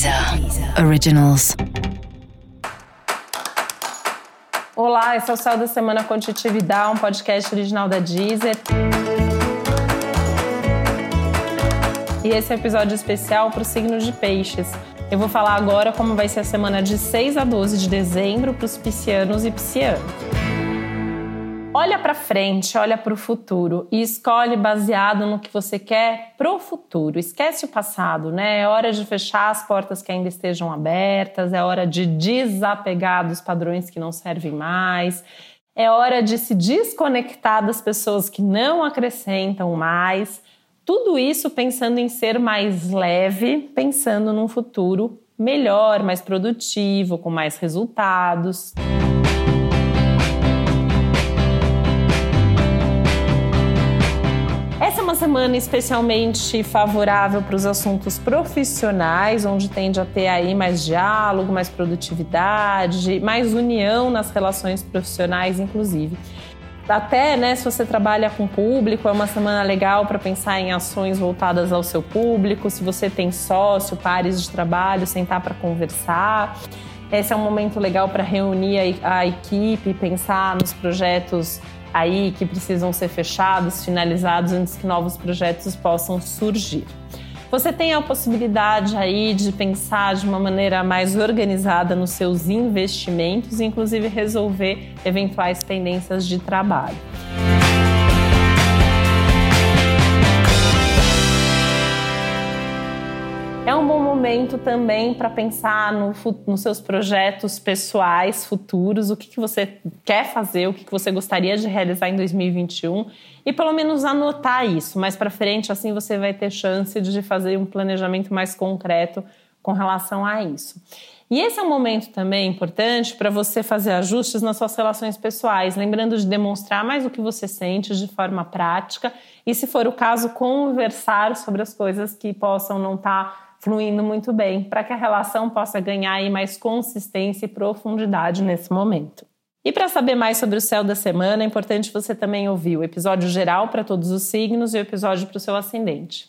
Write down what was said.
Deezer Originals. Olá, esse é o Céu da Semana Contitividade, um podcast original da Deezer. E esse é um episódio especial para o signo de Peixes. Eu vou falar agora como vai ser a semana de 6 a 12 de dezembro para os piscianos e piscianas. Olha para frente, olha para o futuro e escolhe baseado no que você quer pro futuro. Esquece o passado, né? É hora de fechar as portas que ainda estejam abertas, é hora de desapegar dos padrões que não servem mais. É hora de se desconectar das pessoas que não acrescentam mais. Tudo isso pensando em ser mais leve, pensando num futuro melhor, mais produtivo, com mais resultados. Semana especialmente favorável para os assuntos profissionais, onde tende a ter aí mais diálogo, mais produtividade, mais união nas relações profissionais, inclusive. Até, né, se você trabalha com público, é uma semana legal para pensar em ações voltadas ao seu público. Se você tem sócio, pares de trabalho, sentar para conversar. Esse é um momento legal para reunir a, a equipe, pensar nos projetos aí que precisam ser fechados, finalizados antes que novos projetos possam surgir. Você tem a possibilidade aí de pensar de uma maneira mais organizada nos seus investimentos, inclusive resolver eventuais pendências de trabalho. Um bom momento também para pensar no, nos seus projetos pessoais futuros, o que, que você quer fazer, o que, que você gostaria de realizar em 2021 e pelo menos anotar isso. Mais para frente, assim você vai ter chance de fazer um planejamento mais concreto com relação a isso. E esse é um momento também importante para você fazer ajustes nas suas relações pessoais, lembrando de demonstrar mais o que você sente de forma prática e, se for o caso, conversar sobre as coisas que possam não estar tá fluindo muito bem, para que a relação possa ganhar aí mais consistência e profundidade nesse momento. E para saber mais sobre o céu da semana, é importante você também ouvir o episódio geral para todos os signos e o episódio para o seu ascendente.